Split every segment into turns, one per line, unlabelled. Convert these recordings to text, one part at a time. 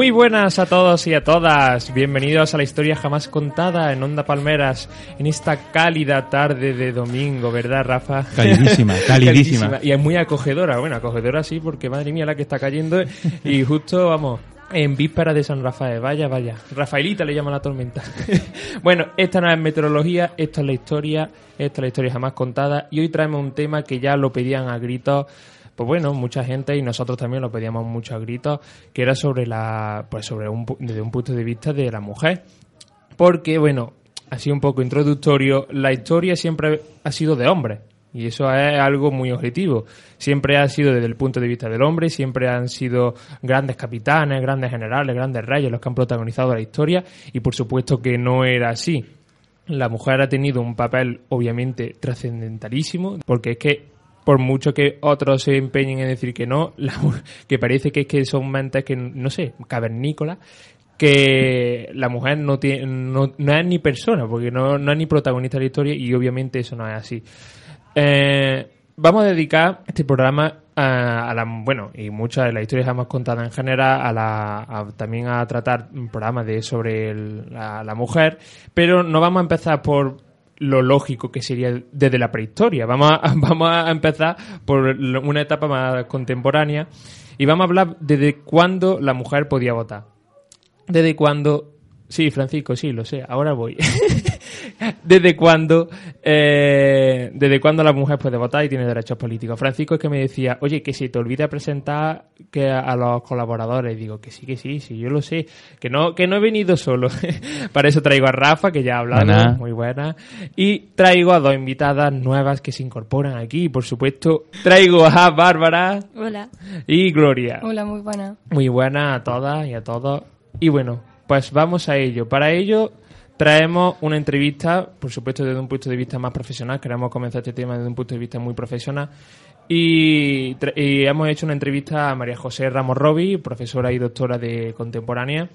Muy buenas a todos y a todas. Bienvenidos a la historia jamás contada en Onda Palmeras en esta cálida tarde de domingo, ¿verdad, Rafa?
Calidísima, calidísima.
Y es muy acogedora. Bueno, acogedora sí, porque madre mía la que está cayendo. Y justo, vamos, en víspera de San Rafael. Vaya, vaya. Rafaelita le llama la tormenta. bueno, esta no es meteorología, esta es la historia, esta es la historia jamás contada. Y hoy traemos un tema que ya lo pedían a gritos pues bueno, mucha gente y nosotros también lo pedíamos mucho a gritos, que era sobre la, pues sobre un, desde un punto de vista de la mujer. Porque, bueno, así un poco introductorio, la historia siempre ha sido de hombres. Y eso es algo muy objetivo. Siempre ha sido desde el punto de vista del hombre, siempre han sido grandes capitanes, grandes generales, grandes reyes los que han protagonizado la historia y por supuesto que no era así. La mujer ha tenido un papel obviamente trascendentalísimo porque es que por mucho que otros se empeñen en decir que no, que parece que, es que son mentes que, no sé, cavernícolas, que la mujer no, tiene, no, es ni persona, porque no, no, es ni protagonista de la historia y obviamente eso no es así. Eh, vamos a dedicar este programa a, la, bueno, y muchas de las historias que hemos contado en general, a la, también a tratar un programa de sobre la mujer, pero no vamos a empezar por lo lógico que sería desde la prehistoria. Vamos a, vamos a empezar por una etapa más contemporánea y vamos a hablar desde cuándo la mujer podía votar. Desde cuándo... Sí, Francisco, sí, lo sé, ahora voy. ¿Desde cuándo, eh, ¿Desde cuándo la mujer puede votar y tiene derechos políticos? Francisco es que me decía, oye, que si te olvida presentar que a, los colaboradores. Digo, que sí, que sí, sí, yo lo sé. Que no, que no he venido solo. Para eso traigo a Rafa, que ya ha hablado, muy buena. Y traigo a dos invitadas nuevas que se incorporan aquí. Por supuesto, traigo a Bárbara.
Hola.
Y Gloria.
Hola, muy buena.
Muy buena a todas y a todos. Y bueno, pues vamos a ello. Para ello traemos una entrevista, por supuesto desde un punto de vista más profesional, queremos comenzar este tema desde un punto de vista muy profesional, y, hemos hecho una entrevista a María José Ramos Robi, profesora y doctora de contemporánea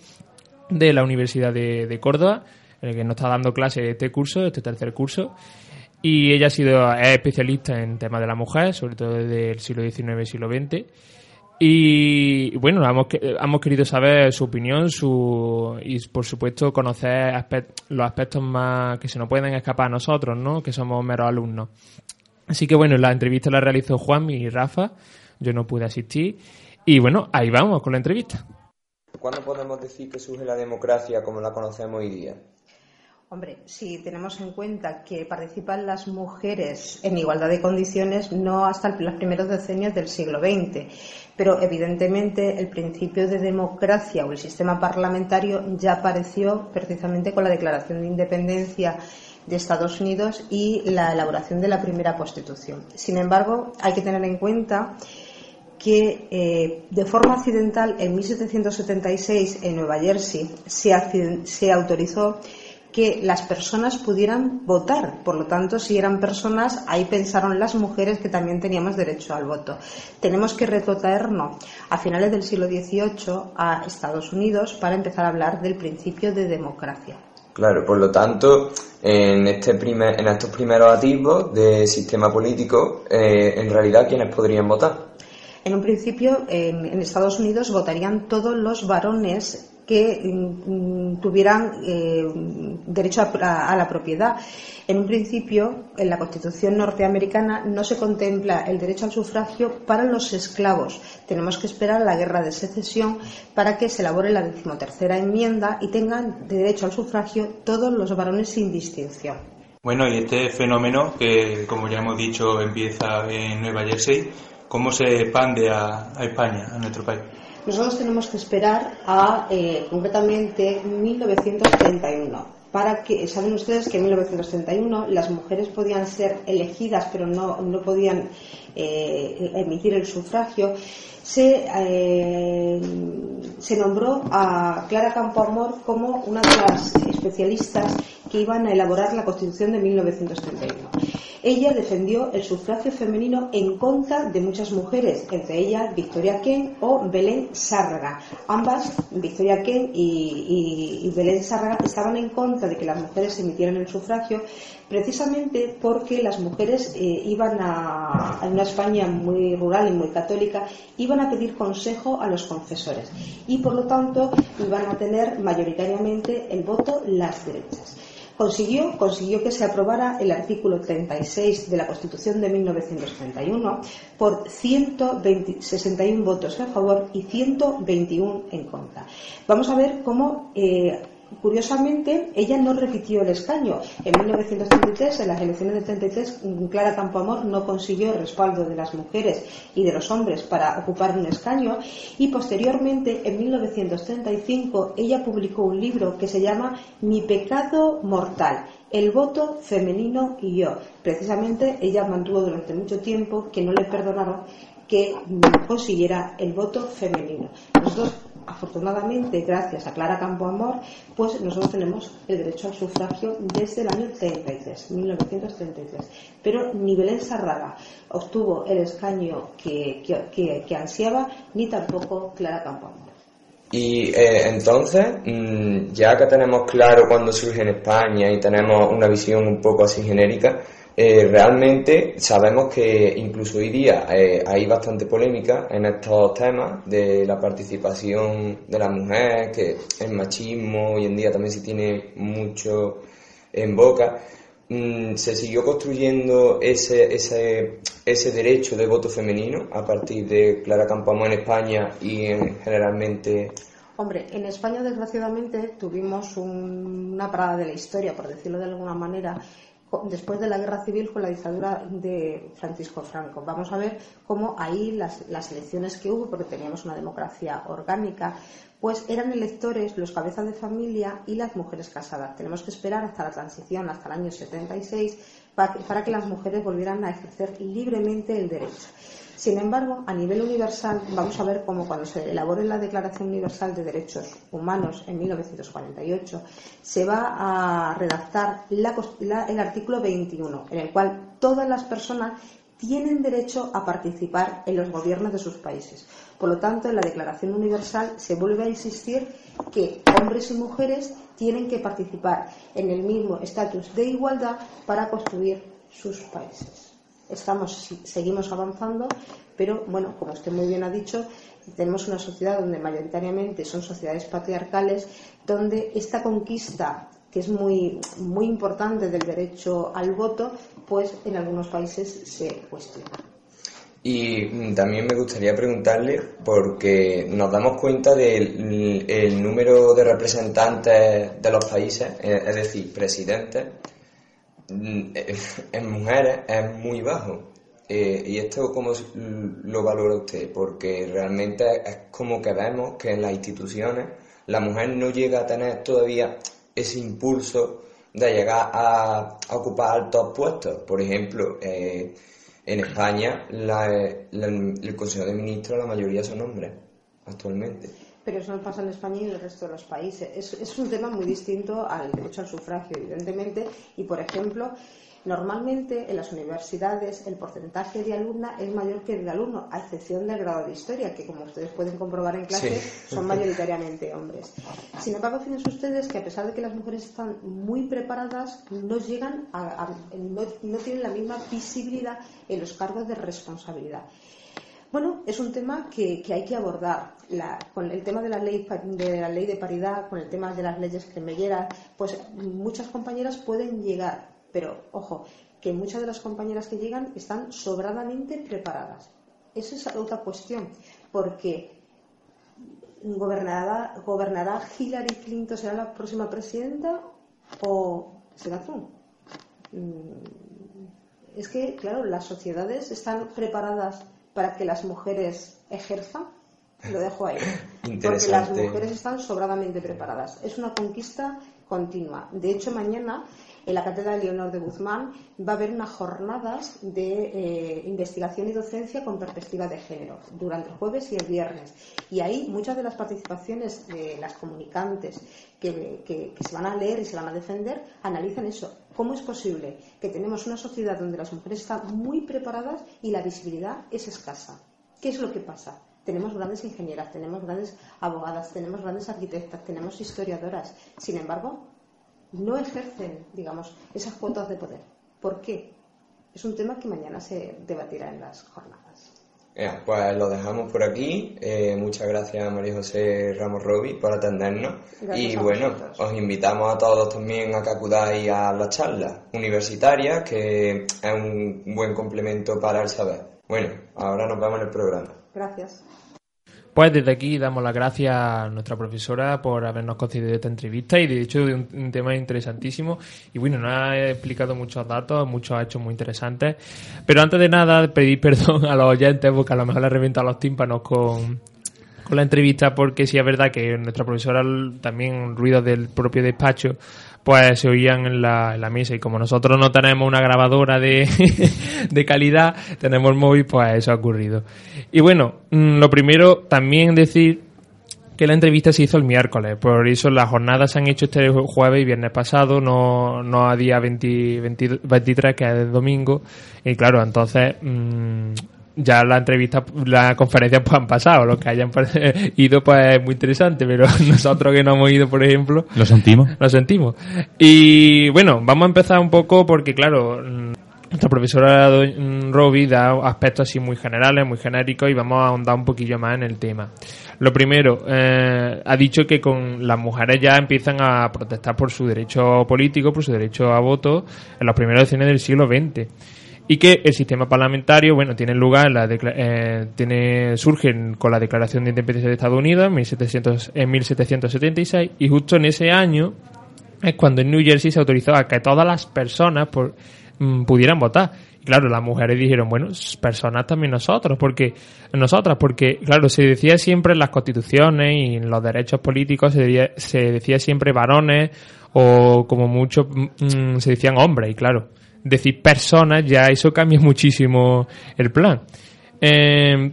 de la Universidad de, Córdoba, que nos está dando clase de este curso, este tercer curso, y ella ha sido es especialista en temas de la mujer, sobre todo desde el siglo XIX y siglo XX, y bueno, hemos, hemos querido saber su opinión su, y por supuesto conocer los aspectos más que se nos pueden escapar a nosotros, ¿no? que somos meros alumnos. Así que bueno, la entrevista la realizó Juan y Rafa, yo no pude asistir y bueno, ahí vamos con la entrevista.
¿Cuándo podemos decir que surge la democracia como la conocemos hoy día?
Hombre, si tenemos en cuenta que participan las mujeres en igualdad de condiciones, no hasta los primeros decenios del siglo XX, pero evidentemente el principio de democracia o el sistema parlamentario ya apareció precisamente con la Declaración de Independencia de Estados Unidos y la elaboración de la primera Constitución. Sin embargo, hay que tener en cuenta que eh, de forma accidental en 1776 en Nueva Jersey se autorizó que las personas pudieran votar. Por lo tanto, si eran personas, ahí pensaron las mujeres que también teníamos derecho al voto. Tenemos que retrotraernos a finales del siglo XVIII a Estados Unidos para empezar a hablar del principio de democracia.
Claro, por lo tanto, en, este primer, en estos primeros atisbos de sistema político, eh, en realidad, ¿quiénes podrían votar?
En un principio, en Estados Unidos votarían todos los varones que mm, tuvieran eh, derecho a, la propiedad. En un principio, en la Constitución norteamericana no se contempla el derecho al sufragio para los esclavos. Tenemos que esperar a la guerra de secesión para que se elabore la decimotercera enmienda y tengan derecho al sufragio todos los varones sin distinción.
Bueno, y este fenómeno que, como ya hemos dicho, empieza en Nueva Jersey, ¿cómo se expande a, España, a nuestro país?
Nosotros tenemos que esperar a eh, concretamente 1931 para que, saben ustedes que en 1931 las mujeres podían ser elegidas pero no, no podían eh, emitir el sufragio, eh, se nombró a Clara Campoamor como una de las especialistas que iban a elaborar la Constitución de 1931. Ella defendió el sufragio femenino en contra de muchas mujeres, entre ellas Victoria Ken o Belén Sárraga. Ambas, Victoria Ken y, Belén Sárraga, estaban en contra de que las mujeres emitieran el sufragio precisamente porque las mujeres eh, iban a, una España muy rural y muy católica, iban a pedir consejo a los confesores y por lo tanto iban a tener mayoritariamente el voto las derechas. Consiguió, consiguió que se aprobara el artículo 36 de la Constitución de 1931 por 161 votos a favor y 121 en contra. Vamos a ver cómo eh, Curiosamente, ella no repitió el escaño. En 1933, en las elecciones del 33, Clara Campoamor no consiguió el respaldo de las mujeres y de los hombres para ocupar un escaño y posteriormente, en 1935, ella publicó un libro que se llama Mi pecado mortal, el voto femenino y yo. Precisamente ella mantuvo durante mucho tiempo que no le perdonaron que consiguiera el voto femenino. Afortunadamente, gracias a Clara Campoamor, pues nosotros tenemos el derecho al sufragio desde el año 33, 1933. Pero ni Belén Sarraga obtuvo el escaño que, que, ansiaba, ni tampoco Clara Campoamor.
Y eh, entonces, mm, ya que tenemos claro cuándo surge en España y tenemos una visión un poco así genérica, eh, realmente sabemos que incluso hoy día eh, hay bastante polémica en estos temas de la participación de la mujer, que el machismo hoy en día también se tiene mucho en boca. Mm, se siguió construyendo ese, ese, ese derecho de voto femenino a partir de Clara Campoamor en España y en, generalmente
Hombre, en España desgraciadamente tuvimos una parada de la historia, por decirlo de alguna manera, después de la guerra civil con la dictadura de Francisco Franco. Vamos a ver cómo ahí las, las, elecciones que hubo, porque teníamos una democracia orgánica, pues eran electores los cabezas de familia y las mujeres casadas. Tenemos que esperar hasta la transición, hasta el año 76, para que las mujeres volvieran a ejercer libremente el derecho. Sin embargo, a nivel universal, vamos a ver cómo cuando se elabore la Declaración Universal de Derechos Humanos en 1948, se va a redactar el artículo 21, en el cual todas las personas tienen derecho a participar en los gobiernos de sus países. Por lo tanto, en la Declaración Universal se vuelve a insistir que hombres y mujeres tienen que participar en el mismo estatus de igualdad para construir sus países estamos, seguimos avanzando, pero bueno, como usted muy bien ha dicho, tenemos una sociedad donde mayoritariamente son sociedades patriarcales, donde esta conquista que es muy, muy importante del derecho al voto, pues en algunos países se cuestiona.
Y mm, también me gustaría preguntarle, porque nos damos cuenta del número de representantes de los países, eh, es decir, presidentes, en mujeres es muy bajo. Eh, ¿Y esto cómo lo valora usted? Porque realmente es como que vemos que en las instituciones la mujer no llega a tener todavía ese impulso de llegar a, ocupar altos puestos. Por ejemplo, eh, en España el Consejo de Ministros la mayoría son hombres actualmente
pero eso no pasa en España y en el resto de los países. Es, un tema muy distinto al derecho al sufragio, evidentemente, y por ejemplo, normalmente en las universidades el porcentaje de alumna es mayor que el de alumno, a excepción del grado de historia, que como ustedes pueden comprobar en clase, son mayoritariamente hombres. Sin embargo, fíjense ustedes que a pesar de que las mujeres están muy preparadas, no llegan a, no tienen la misma visibilidad en los cargos de responsabilidad. Bueno, es un tema que, hay que abordar. con el tema de la, ley, de la ley de paridad, con el tema de las leyes cremelleras, pues muchas compañeras pueden llegar, pero ojo, que muchas de las compañeras que llegan están sobradamente preparadas. Esa es otra cuestión, porque ¿gobernará, gobernará Hillary Clinton, será la próxima presidenta o será Trump? mm, es que, claro, las sociedades están preparadas para que las mujeres ejerzan. Lo dejo ahí. Porque las mujeres están sobradamente preparadas. Es una conquista continua. De hecho, mañana en la Cátedra de Leonor de Guzmán va a haber unas jornadas de eh, investigación y docencia con perspectiva de género durante el jueves y el viernes. Y ahí muchas de las participaciones de las comunicantes que, que se van a leer y se van a defender analizan eso. ¿Cómo es posible que tenemos una sociedad donde las mujeres están muy preparadas y la visibilidad es escasa? ¿Qué es lo que pasa? Tenemos grandes ingenieras, tenemos grandes abogadas, tenemos grandes arquitectas, tenemos historiadoras. Sin embargo, no ejercen, digamos, esas cuotas de poder. ¿Por qué? Es un tema que mañana se debatirá en las jornadas.
Pues lo dejamos por aquí. Eh, muchas gracias María José Ramos Robi por atendernos. y bueno, os invitamos a todos también a que acudáis a la charla universitaria, que es un buen complemento para el saber. Bueno, ahora nos vemos en el programa.
Gracias.
Pues desde aquí damos las gracias a nuestra profesora por habernos concedido esta entrevista y de hecho de un, tema interesantísimo. Y bueno, nos ha explicado muchos datos, muchos hechos muy interesantes. Pero antes de nada, pedir perdón a los oyentes porque a lo mejor les reviento a los tímpanos con, con la entrevista porque sí es verdad que nuestra profesora también ruidos del propio despacho pues se oían en la, en la mesa y como nosotros no tenemos una grabadora de, de calidad, tenemos el móvil, pues eso ha ocurrido. Y bueno, mm, lo primero también decir que la entrevista se hizo el miércoles, por eso las jornadas se han hecho este jueves y viernes pasado, no, no a día 20, 23, que es el domingo, y claro, entonces mmm, ya la entrevista, la conferencia pues han pasado, los que hayan ido pues es muy interesante, pero nosotros que no hemos ido, por ejemplo,
lo sentimos.
Lo sentimos. Y bueno, vamos a empezar un poco porque claro, nuestra profesora Roby da aspectos así muy generales, muy genéricos y vamos a ahondar un poquillo más en el tema. Lo primero, eh, ha dicho que con las mujeres ya empiezan a protestar por su derecho político, por su derecho a voto en los primeros decenios del siglo XX y que el sistema parlamentario, bueno, tiene lugar, la eh, tiene, surge con la Declaración de Independencia de Estados Unidos en, 1700, en 1776 y justo en ese año es cuando en New Jersey se autorizó a que todas las personas mm, pudieran votar. Y claro, las mujeres dijeron, bueno, personas también nosotros, porque nosotras, porque claro, se decía siempre en las constituciones y en los derechos políticos se, se decía siempre varones o como mucho mm, se decían hombres, y claro, decir personas, ya eso cambia muchísimo el plan. Eh,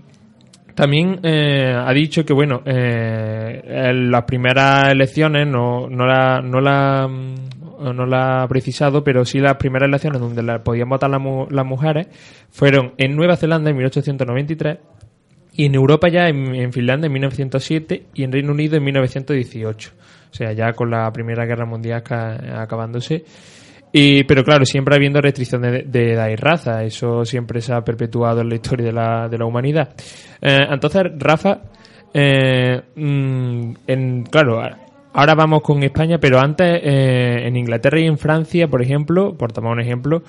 también eh, ha dicho que, bueno, eh, en las primeras elecciones no, no, la, no, la, mm, no la ha precisado, pero sí las primeras elecciones donde la, podían votar las mujeres fueron en Nueva Zelanda en 1893 y en Europa ya en, Finlandia en 1907 y en Reino Unido en 1918. O sea, ya con la Primera Guerra Mundial acabándose. Y, pero claro, siempre habiendo restricciones de, edad y raza. Eso siempre se ha perpetuado en la historia de la, de la humanidad. Eh, entonces, Rafa, eh, mm, en, claro, ahora vamos con España, pero antes eh, en Inglaterra y en Francia, por ejemplo, por tomar un ejemplo,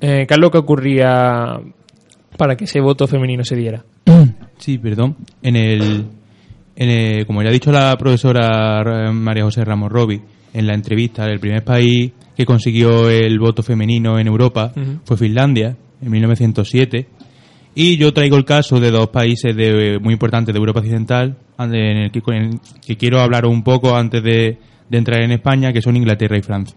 ¿qué es lo que ocurría para que ese voto femenino se diera?
Sí, perdón. En el, en el como ya ha dicho la profesora María José Ramos Robi en la entrevista, el primer país que consiguió el voto femenino en Europa fue Finlandia, en 1907. Y yo traigo el caso de dos países de, muy importantes de Europa Occidental, en el que, que quiero hablar un poco antes de, entrar en España, que son Inglaterra y Francia.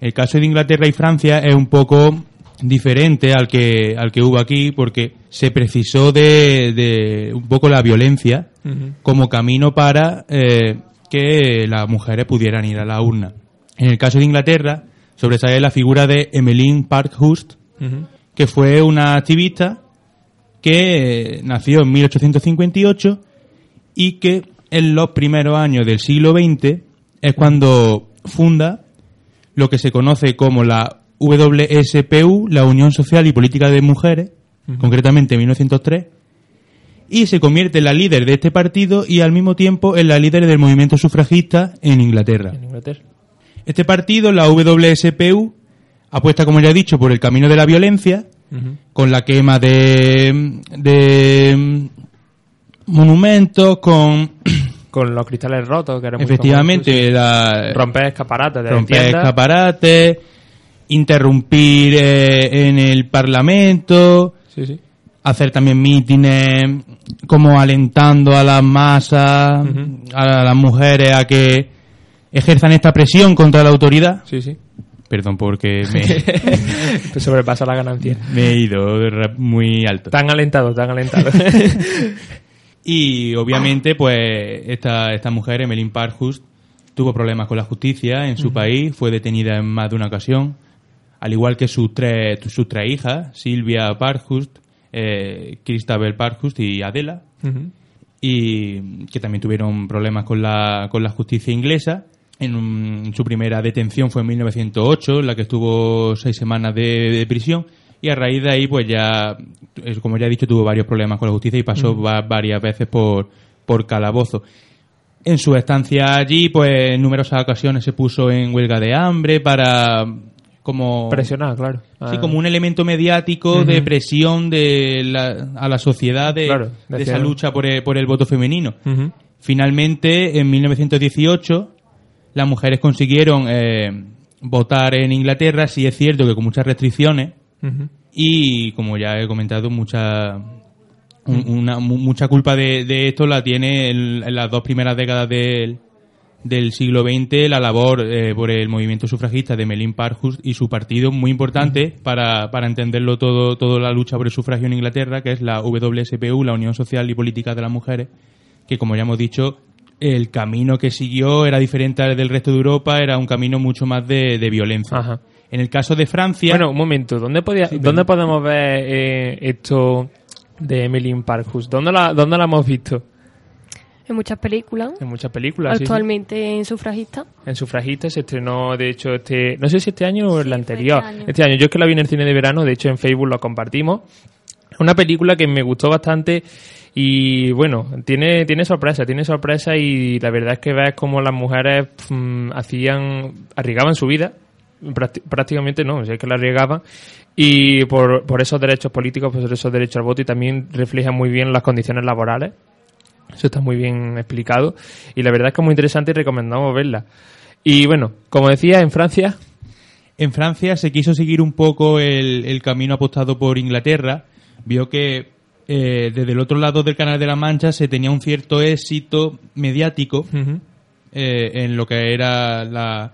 El caso de Inglaterra y Francia es un poco diferente al que, al que hubo aquí, porque se precisó de, un poco la violencia como camino para eh, que las mujeres pudieran ir a la urna. En el caso de Inglaterra, sobresale la figura de Emmeline Parkhurst, que fue una activista que nació en 1858 y que en los primeros años del siglo XX es cuando funda lo que se conoce como la WSPU, la Unión Social y Política de Mujeres, concretamente en 1903, y se convierte en la líder de este partido y al mismo tiempo en la líder del movimiento sufragista en Inglaterra. En Inglaterra. Este partido, la WSPU, apuesta, como ya he dicho, por el camino de la violencia, con la quema de, de monumentos, con
con los cristales rotos, que era
Efectivamente, la,
romper escaparates
romper escaparates, interrumpir eh, en el Parlamento,
Sí, sí.
hacer también mítines como alentando a las masas, a las mujeres a que ejerzan esta presión contra la autoridad.
Sí, sí.
Perdón porque me,
sobrepasa la ganancia.
me he ido muy alto.
Tan alentado, tan alentado.
Y obviamente, pues, esta, esta mujer, Emmeline Parkhurst, tuvo problemas con la justicia en su país, fue detenida en más de una ocasión, al igual que sus tres, sus tres hijas, Silvia Parkhurst, eh, Christabel Parkhurst y Adela, y que también tuvieron problemas con la, con la justicia inglesa. En un- su primera detención fue en 1908, en la que estuvo seis semanas de, de prisión. Y a raíz de ahí, pues ya, como ya he dicho, tuvo varios problemas con la justicia y pasó va- varias veces por, por calabozo. En su estancia allí, pues en numerosas ocasiones se puso en huelga de hambre para como
Presionado, claro.
Sí,
Ah.
como un elemento mediático de presión de la- a la sociedad de,
Claro,
de
decía-
esa lucha por el, por el voto femenino.
Ujú.
Finalmente, en 1918, las mujeres consiguieron eh, votar en Inglaterra, sí es cierto que con muchas restricciones y, como ya he comentado, mucha un- una, mu- mucha culpa de, de esto la tiene en, en las dos primeras décadas del, del siglo XX la labor eh, por el movimiento sufragista de Melin Parkhurst y su partido muy importante para, para entenderlo todo toda la lucha por el sufragio en Inglaterra que es la WSPU la Unión Social y Política de las Mujeres que como ya hemos dicho el camino que siguió era diferente al del resto de Europa era un camino mucho más de, de violencia
Ajá.
en el caso de Francia
Bueno, un momento. ¿Dónde, podía, ¿dónde podemos ver eh, esto de Emmeline Parkhurst? ¿Dónde la, ¿Dónde la hemos visto?
En muchas películas.
En muchas películas. sí, sí.
Actualmente en sufragista.
En Sufragista se estrenó, de hecho, este. No sé si este año o el
fue
anterior.
este año.
Yo es que la vi en el cine de verano, de hecho en Facebook lo compartimos. Una película que me gustó bastante y bueno, tiene, tiene sorpresa, tiene sorpresa y la verdad es que ves como las mujeres mm, hacían, arriesgaban su vida, prácti- prácticamente no, o sea, es que la arriesgaban y por, por esos derechos políticos, por esos derechos al voto y también refleja muy bien las condiciones laborales. Eso está muy bien explicado y la verdad es que es muy interesante y recomendamos verla. Y bueno, como decía, en Francia,
En Francia se quiso seguir un poco el camino apostado por Inglaterra. Vio que eh, desde el otro lado del Canal de la Mancha se tenía un cierto éxito mediático eh, en lo que era la,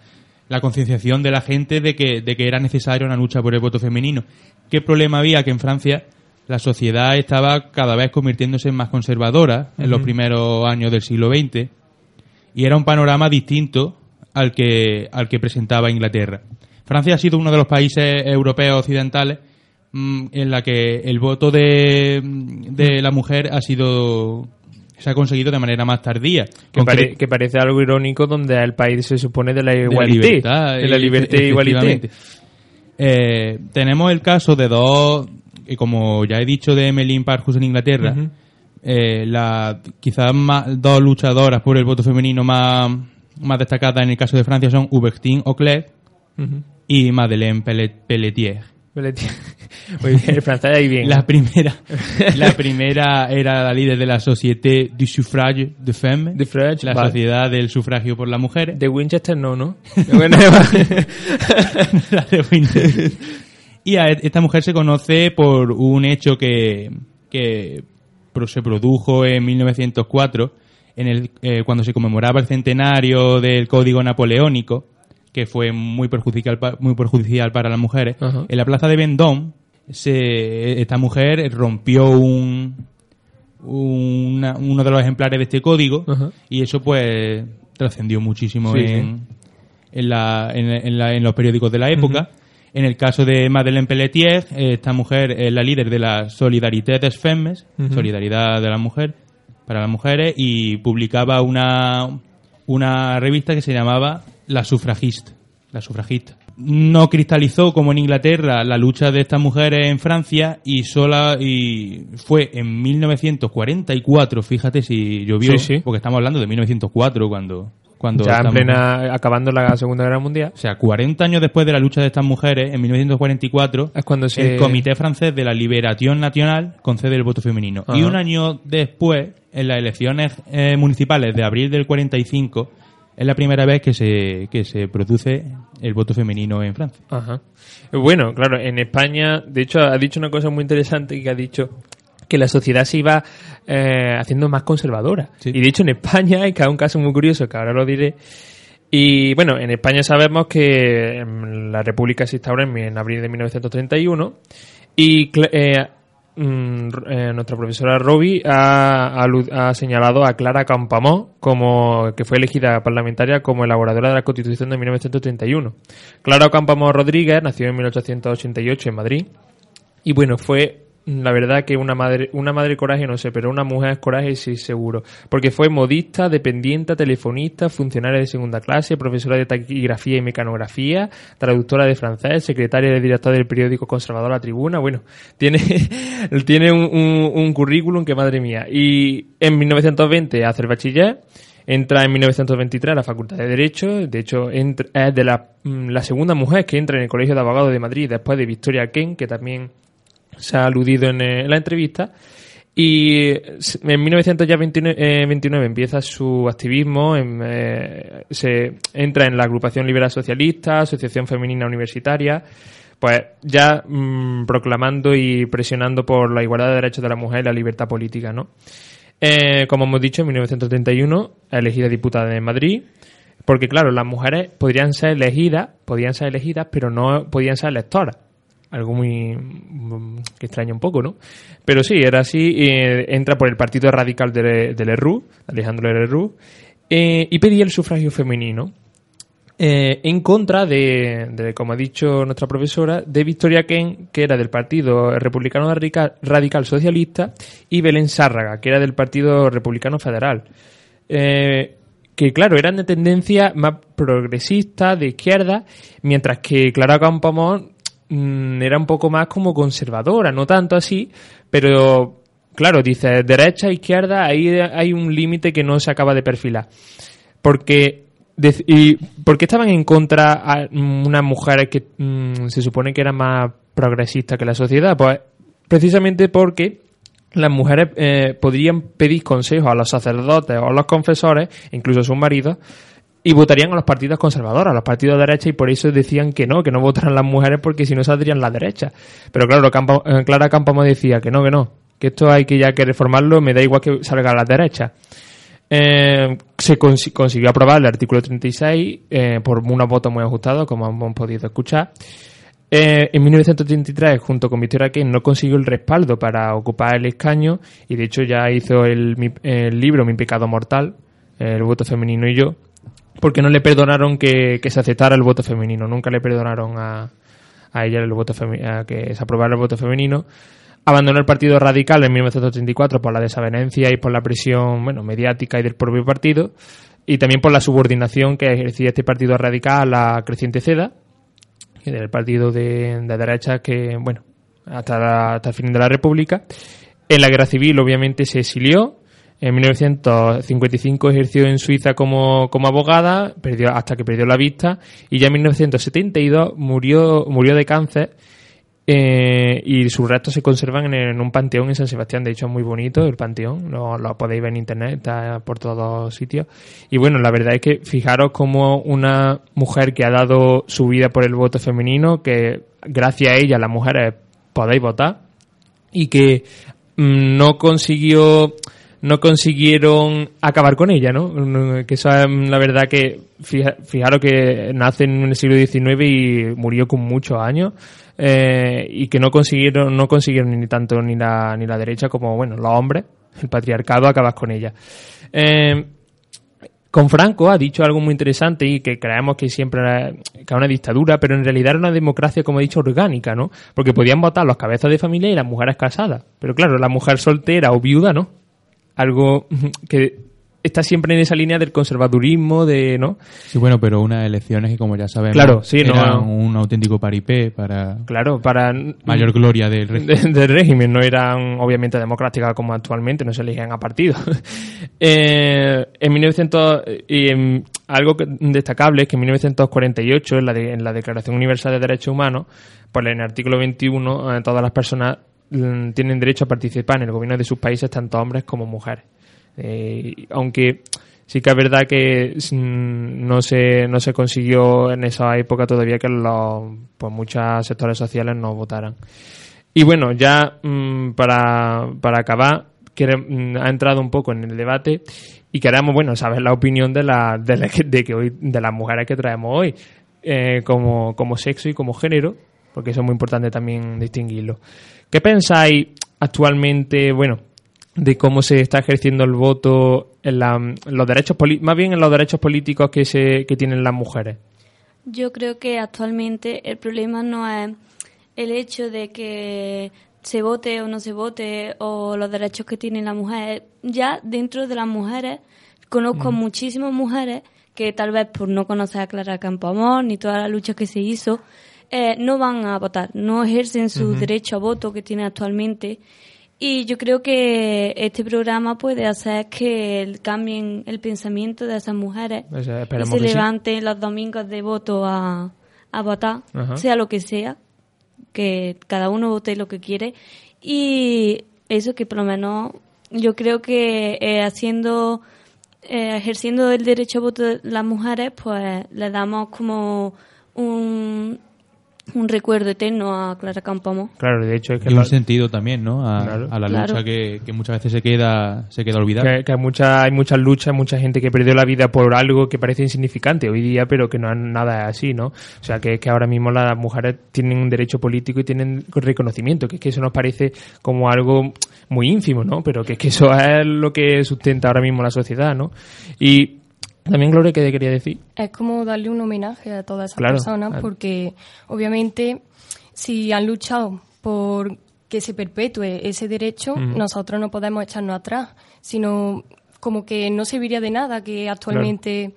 la concienciación de la gente de que, de que era necesaria una lucha por el voto femenino. ¿Qué problema había? Que en Francia la sociedad estaba cada vez convirtiéndose en más conservadora en los primeros años del siglo XX y era un panorama distinto al que, al que presentaba Inglaterra. Francia ha sido uno de los países europeos occidentales en la que el voto de, de la mujer ha sido se ha conseguido de manera más tardía.
que, pare- que parece algo irónico donde el país se supone de la igualdad. de la libertad e igualdad.
Eh, tenemos el caso de dos, y como ya he dicho, de Emmeline Parkhurst en Inglaterra, eh, la, quizás más, dos luchadoras por el voto femenino más, más destacadas en el caso de Francia son Hubertine Auclair
Ujú.
y Madeleine Pellet- Pelletier.
Muy bien, francés ahí bien.
La primera, la primera era la líder de la Société du Suffrage de Femmes,
De French,
la
vale.
Sociedad del Sufragio por las Mujeres.
De Winchester no, ¿no?
La de Winchester. Y a e- esta mujer se conoce por un hecho que, que se produjo en 1904, en el, eh, cuando se conmemoraba el centenario del Código Napoleónico, que fue muy perjudicial, muy perjudicial para las mujeres.
Ajá.
En la plaza de Vendôme, se, esta mujer rompió un, una- uno de los ejemplares de este código
Ajá.
y eso pues trascendió muchísimo
Sí,
en, en, la- en- en la- en los periódicos de la época. En el caso de Madeleine Pelletier, eh, esta mujer es la líder de la Solidarité des Femmes. Solidaridad de la Mujer, para las mujeres, y publicaba una, una revista que se llamaba La Sufragiste, La Sufragista. No cristalizó, como en Inglaterra, la lucha de estas mujeres en Francia y sola y fue en 1944, fíjate si llovió,
Sí, sí.
porque estamos hablando de 1904 cuando cuando
ya en plena, acabando la Segunda Guerra Mundial,
o sea, 40 años después de la lucha de estas mujeres, en 1944,
es cuando se...
el Comité Francés de la Liberación Nacional concede el voto femenino. Y un año después, en las elecciones eh, municipales de abril del 45, es la primera vez que se, que se produce el voto femenino en Francia.
Ajá. Bueno, claro, en España, de hecho, ha dicho una cosa muy interesante que ha dicho que la sociedad se iba eh, haciendo más conservadora.
Sí.
Y de hecho en España hay cada un caso muy curioso que ahora lo diré. Y bueno, en España sabemos que em, la República se instaura en, en abril de 1931 y eh, mm, eh, nuestra profesora Roby ha, ha señalado a Clara Campoamor como que fue elegida parlamentaria como elaboradora de la Constitución de 1931. Clara Campoamor Rodríguez nació en 1888 en Madrid y bueno, fue la verdad que una madre, una madre coraje no sé, pero una mujer coraje sí seguro. Porque fue modista, dependienta, telefonista, funcionaria de segunda clase, profesora de taquigrafía y mecanografía, traductora de francés, secretaria de director del periódico conservador La Tribuna. Bueno, tiene, tiene un, un- un currículum que madre mía. Y en 1920 hace el bachiller. Entra en 1923 a la Facultad de Derecho, de hecho entra- es de la, mm, la segunda mujer que entra en el Colegio de Abogados de Madrid después de Victoria Ken, que también se ha aludido en, eh, la entrevista. Y eh, en 1929 empieza su activismo, en, eh, se entra en la agrupación liberal socialista, Asociación Femenina Universitaria, pues ya mm, proclamando y presionando por la igualdad de derechos de la mujer y la libertad política, ¿no? Eh, como hemos dicho, en 1931 elegida diputada de Madrid, porque claro, las mujeres podrían ser elegidas, podían ser elegidas, pero no podían ser electoras. Algo muy mm, que extraña un poco, ¿no? Pero sí, era así. eh, entra por el Partido Radical de, de Lerroux, Alejandro Lerroux, eh, y pedía el sufragio femenino. eh, en contra de, de, como ha dicho nuestra profesora, de Victoria Ken, que era del Partido Republicano Radical, Socialista, y Belén Sárraga, que era del Partido Republicano Federal. Eh, que claro, eran de tendencia más progresista, de izquierda, mientras que Clara Campoamor mm, era un poco más como conservadora, no tanto así, pero claro, dice derecha, izquierda, ahí hay un límite que no se acaba de perfilar. Porque y ¿Por qué estaban en contra a unas mujeres que mm, se supone que eran más progresistas que la sociedad? Pues precisamente porque las mujeres eh, podrían pedir consejos a los sacerdotes o a los confesores, incluso a sus maridos, y votarían a los partidos conservadores, a los partidos de derecha, y por eso decían que no, que no votaran las mujeres porque si no saldrían las derechas. Pero claro, Campo- eh, Clara Campoamor decía que no, que no, que esto hay que ya que reformarlo, me da igual que salga a las derechas. Eh, se consi- consiguió aprobar el artículo 36 eh, por unos votos muy ajustados, como hemos podido escuchar. Eh, en 1933, junto con Victoria Kane, no consiguió el respaldo para ocupar el escaño y de hecho ya hizo el, el libro Mi pecado mortal, el voto femenino y yo, porque no le perdonaron que, que se aceptara el voto femenino, nunca le perdonaron a, a ella el voto a que se aprobara el voto femenino. Abandonó el Partido Radical en 1934 por la desavenencia y por la presión bueno, mediática y del propio partido, y también por la subordinación que ejercía este Partido Radical a la creciente CEDA, que era el partido de, de derecha que, bueno, hasta, la- hasta el fin de la República. En la Guerra Civil, obviamente, se exilió. En 1955 ejerció en Suiza como, como abogada, perdió, hasta que perdió la vista, y ya en 1972 murió, murió de cáncer eh, y sus restos se conservan en, un panteón en San Sebastián. De hecho, es muy bonito el panteón. Lo, lo podéis ver en internet, está por todos sitios. Y bueno, la verdad es que fijaros como una mujer que ha dado su vida por el voto femenino, que gracias a ella las mujeres podéis votar, y que mm, no consiguió no consiguieron acabar con ella, ¿no? Mm, Que eso es mm, la verdad que, fija- fijaros que nace en el siglo XIX y murió con muchos años, eh, y que no consiguieron, no consiguieron ni tanto ni la, ni la derecha como, bueno, los hombres, el patriarcado, acabar con ella. Eh, con Franco ha dicho algo muy interesante y que creemos que siempre era una dictadura, pero en realidad era una democracia, como he dicho, orgánica, ¿no? Porque podían votar los cabezas de familia y las mujeres casadas. Pero claro, la mujer soltera o viuda, ¿no? Algo que está siempre en esa línea del conservadurismo, de, ¿no?
Sí, bueno, pero unas elecciones que, como ya sabemos,
Claro, sí, no-
eran un auténtico paripé para
Claro, para
mayor gloria del régimen.
de- del régimen, no eran obviamente democráticas como actualmente, no se elegían a partidos. Eh, en 1900, y en- algo destacable es que en 1948, en la, de- en la Declaración Universal de Derechos Humanos, pues en el artículo 21, eh, todas las personas tienen derecho a participar en el gobierno de sus países, tanto hombres como mujeres. Eh, aunque Sí que es verdad que mm, no se, no se consiguió en esa época todavía que los, pues muchos sectores sociales no votaran. Y bueno, ya mm, para, para acabar, mm, ha entrado un poco en el debate y queremos, bueno, saber la opinión de, la, de, la de que hoy, de las mujeres que traemos hoy, eh, como, como sexo y como género, porque eso es muy importante también distinguirlo. ¿Qué pensáis actualmente, bueno, de cómo se está ejerciendo el voto en, la- en los derechos más bien en los derechos políticos que se que tienen las mujeres?
Yo creo que actualmente el problema no es el hecho de que se vote o no se vote o los derechos que tiene la mujer. Ya dentro de las mujeres conozco muchísimas mujeres que tal vez por no conocer a Clara Campoamor ni toda la lucha que se hizo, eh, no van a votar, no ejercen su derecho a voto que tienen actualmente. Y yo creo que este programa puede hacer que cambien el pensamiento de esas mujeres y
esperemos
se
sí.
levanten los domingos de voto a, a votar, sea lo que sea, que cada uno vote lo que quiere. Y eso que por lo menos yo creo que eh, haciendo, eh, ejerciendo el derecho a voto de las mujeres, pues le damos como un, un recuerdo eterno a Clara Campoamor.
Claro, de hecho es que,
Y un
lo-
sentido también, ¿no? A,
Claro.
a la
Claro.
lucha que, que muchas veces se queda, se queda olvidada.
que, que hay, mucha, hay muchas luchas, mucha gente que perdió la vida por algo que parece insignificante hoy día, pero que no es nada así, ¿no? O sea, que, que ahora mismo las mujeres tienen un derecho político y tienen reconocimiento, que es que eso nos parece como algo muy ínfimo, ¿no? Pero que es que eso es lo que sustenta ahora mismo la sociedad, ¿no? Y también, Gloria, ¿qué te quería decir?
Es como darle un homenaje a todas esas
Claro.
personas porque obviamente si han luchado por que se perpetúe ese derecho, nosotros no podemos echarnos atrás, sino como que no serviría de nada que actualmente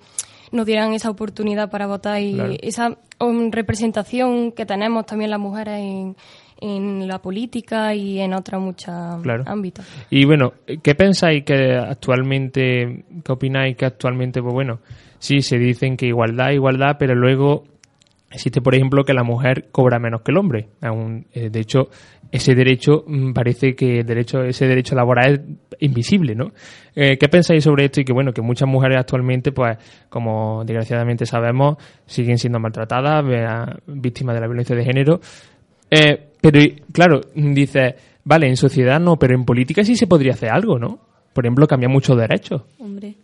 nos dieran esa oportunidad para votar y esa um, representación que tenemos también las mujeres en, en la política y en otros muchos
Claro.
ámbitos.
Y bueno, ¿qué pensáis que actualmente, qué opináis que actualmente, pues bueno, sí, se dicen que igualdad, igualdad, pero luego existe, por ejemplo, que la mujer cobra menos que el hombre. Aún, eh, de hecho, ese derecho mm, parece que el derecho, ese derecho laboral es invisible, ¿no? Eh, ¿Qué pensáis sobre esto? Y que bueno, que muchas mujeres actualmente, pues, como desgraciadamente sabemos, siguen siendo maltratadas, víctimas de la violencia de género. Eh, pero, claro, dice, vale, en sociedad no, pero en política sí se podría hacer algo, ¿no? Por ejemplo, cambiar muchos derechos,
Hombre.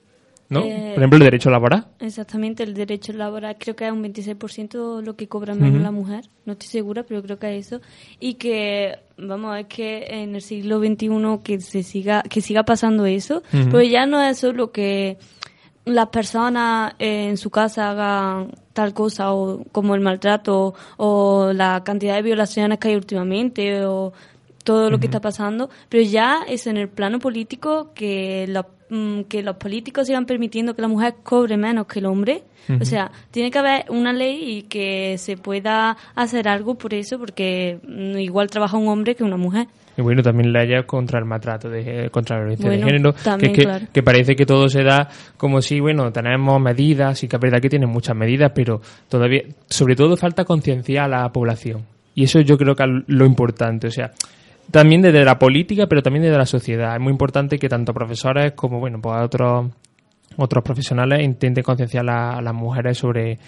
¿no?
Eh,
Por ejemplo, el derecho laboral.
Exactamente, el derecho laboral creo que es un 26% lo que cobra menos la mujer, no estoy segura, pero creo que es eso. Y que, vamos, es que en el siglo XXI que se siga, que siga pasando eso,
Ujú.
pues ya no es solo que las personas en su casa hagan tal cosa o como el maltrato o la cantidad de violaciones que hay últimamente o todo lo que está pasando, pero ya es en el plano político que los, mm, que los políticos sigan permitiendo que la mujer cobre menos que el hombre. O sea, tiene que haber una ley y que se pueda hacer algo por eso, porque mm, igual trabaja un hombre que una mujer.
Y bueno, también leyes contra el maltrato, de, contra la violencia
Bueno,
de género,
también,
que,
claro.
que parece que todo se da como si, bueno, tenemos medidas, y que es verdad que tienen muchas medidas, pero todavía, sobre todo falta concienciar a la población. Y eso yo creo que es lo importante, o sea, también desde la política, pero también desde la sociedad. Es muy importante que tanto profesores como, bueno, pues otros, otros profesionales intenten concienciar a, la- a las mujeres sobre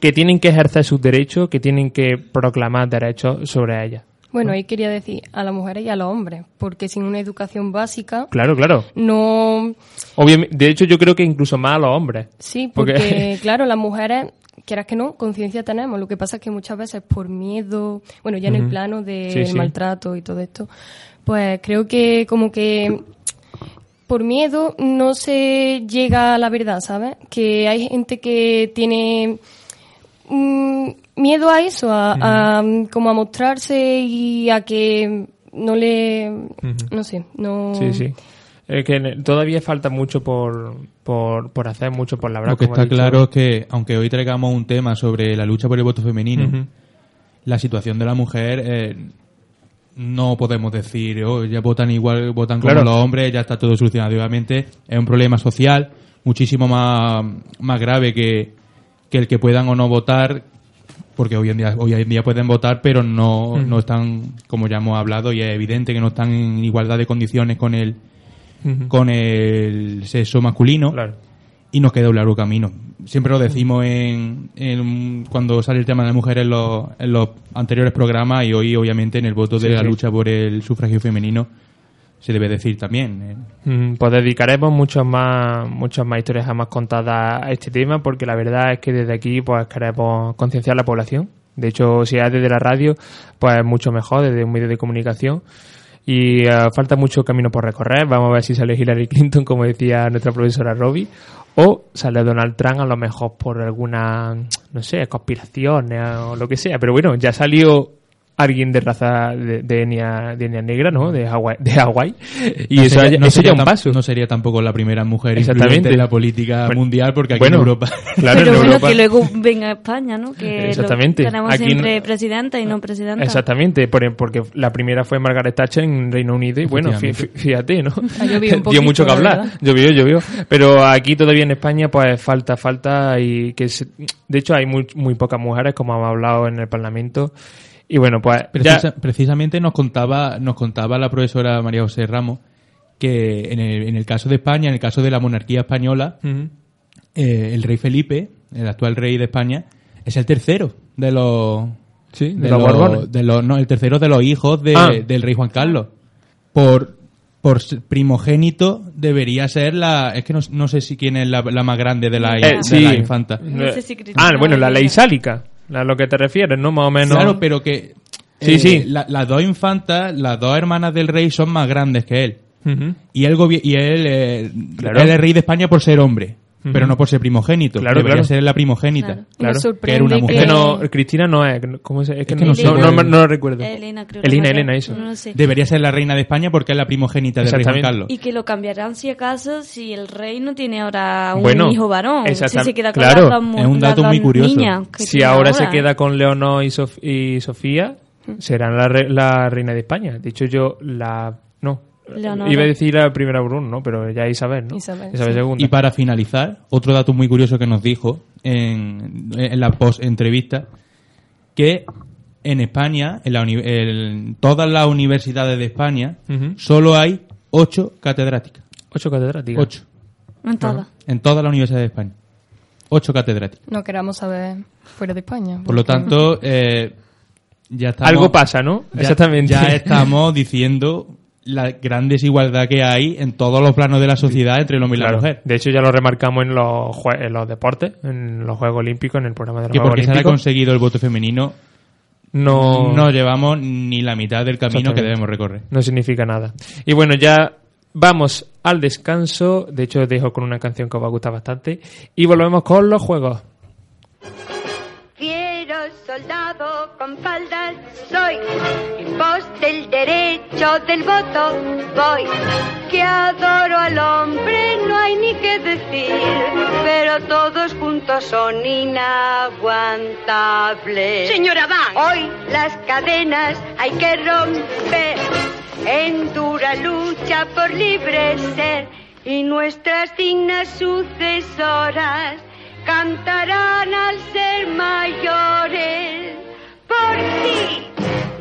que tienen que ejercer sus derechos, que tienen que proclamar derechos sobre ellas.
Bueno, ahí quería decir a las mujeres y a los hombres, porque sin una educación básica
Claro, claro.
no
Obviamente, de hecho, yo creo que incluso más a los hombres.
Sí,
Porque-
porque, claro, las mujeres, quieras que no, conciencia tenemos. Lo que pasa es que muchas veces por miedo, bueno, ya en el plano del
Sí, sí.
maltrato y todo esto, pues creo que como que por miedo no se llega a la verdad, ¿sabes? Que hay gente que tiene mm, miedo a eso, a, a, como a mostrarse y a que no le, no sé, no...
Sí, sí. Es que todavía falta mucho por, por, por hacer, mucho por labrar.
Lo que está
dicho.
claro es que, aunque hoy traigamos un tema sobre la lucha por el voto femenino, la situación de la mujer eh, no podemos decir, oh, ya votan igual, votan
Claro.
como los hombres, ya está todo solucionado. Obviamente es un problema social muchísimo más, más grave que, que el que puedan o no votar, porque hoy en día, hoy en día pueden votar, pero no, no están, como ya hemos hablado, y es evidente que no están en igualdad de condiciones con el, Con el sexo masculino.
Claro.
y nos queda un largo camino. Siempre lo decimos en, en cuando sale el tema de la mujer en los, en los anteriores programas y hoy obviamente en el voto de
Sí,
la
sí.
lucha por el sufragio femenino se debe decir también. ¿eh?
Mm, Pues dedicaremos muchas más, muchas más historias jamás contadas a este tema, porque la verdad es que desde aquí pues queremos concienciar a la población. De hecho, si es desde la radio, pues mucho mejor, desde un medio de comunicación. Y eh, falta mucho camino por recorrer. Vamos a ver si sale Hillary Clinton, como decía nuestra profesora Robbie, o sale Donald Trump, a lo mejor por alguna, no sé, conspiración o lo que sea. Pero bueno, ya salió alguien de raza de, de etnia, de etnia negra, ¿no? De Hawái. De Hawái. Y
No
eso,
sería- no
eso
sería
ya un paso.
No sería tampoco la primera mujer
Exactamente.
en la política
Bueno,
mundial, porque aquí
bueno,
en Europa...
Claro,
Pero
en
bueno,
Europa-
que luego venga a España, ¿no? Que
Exactamente.
Lo, tenemos
Aquí
siempre
no-
presidenta y no presidenta.
Exactamente, por- porque la primera fue Margaret Thatcher en Reino Unido y bueno, fíjate, ¿no?
Ha llovido un
Dio mucho que
la
hablar. Llovió, llovió. Pero aquí todavía en España pues falta, falta y que se- de hecho hay muy, muy pocas mujeres como hemos hablado en el Parlamento y bueno, pues
Precisa- precisamente nos contaba, nos contaba la profesora María José Ramos que en el, en el caso de España, en el caso de la monarquía española, eh, el rey Felipe, el actual rey de España, es el tercero de los
Sí, de
de
los
los-
Borbones.
de los- no, el tercero de los hijos de-
Ah.
del rey Juan Carlos. Por por primogénito debería ser la es que no, no sé si quién es la, la más grande de la,
Eh,
de
sí.
la infanta.
No sé si Cristina
ah, bueno, la ley sálica, a lo que te refieres, ¿no? Más o menos.
Claro, pero que
Sí,
eh,
sí.
la- las dos infantas, las dos hermanas del rey son más grandes que él.
Ujú.
Y él, y él, eh,
Claro.
él es rey de España por ser hombre, Pero no por ser primogénito.
Claro,
Debería
claro.
ser la primogénita.
Claro.
Que era una
Es
mujer.
que no, Cristina no es, ¿cómo se, es que
que
no,
no
lo recuerdo.
Elena, creo.
Elena,
que
Elena,
era.
eso.
No lo sé.
Debería ser la reina de España porque es la primogénita del rey Juan
Exactamente.
Carlos.
Y que lo cambiarán si acaso si el rey no tiene ahora un
Bueno,
hijo varón. Si se queda con
claro,
las dos
es un dato muy curioso.
niñas
Si ahora se queda con Leonor y, Sof- y Sofía, serán la, re- la reina de España. De hecho, yo la. No.
Leonora.
Iba a decir la primera Bruno, ¿no? Pero ya Isabel, ¿no?
Isabel, sí.
segunda.
Y para finalizar, otro dato muy curioso que nos dijo en, en la post-entrevista, que en España, en, la uni- en todas las universidades de España, solo hay ocho catedráticas.
Ocho catedráticas.
Ocho.
En todas.
En todas las universidades de España. Ocho catedráticas.
No queramos saber fuera de España.
Por lo tanto, eh, ya estamos...
Algo pasa, ¿no?
ya-
Exactamente.
Ya estamos diciendo la gran desigualdad que hay en todos los planos de la sociedad entre el hombre y la mujer.
De hecho, ya lo remarcamos en los, en los deportes, en los Juegos Olímpicos, en el programa de los
Que
Juegos
porque se
Olímpicos.
conseguido el voto femenino,
no,
no llevamos ni la mitad del camino que debemos recorrer.
no significa nada. Y bueno, ya vamos al descanso. De hecho, os dejo con una canción que os va a gustar bastante. Y volvemos con los juegos.
Fiero soldado con faldas soy, del derecho del voto voy, que adoro al hombre no hay ni que decir, pero todos juntos son inaguantables.
Señora Van.
Hoy las cadenas hay que romper, en dura lucha por libre ser, y nuestras dignas sucesoras cantarán al ser mayores. Por ti,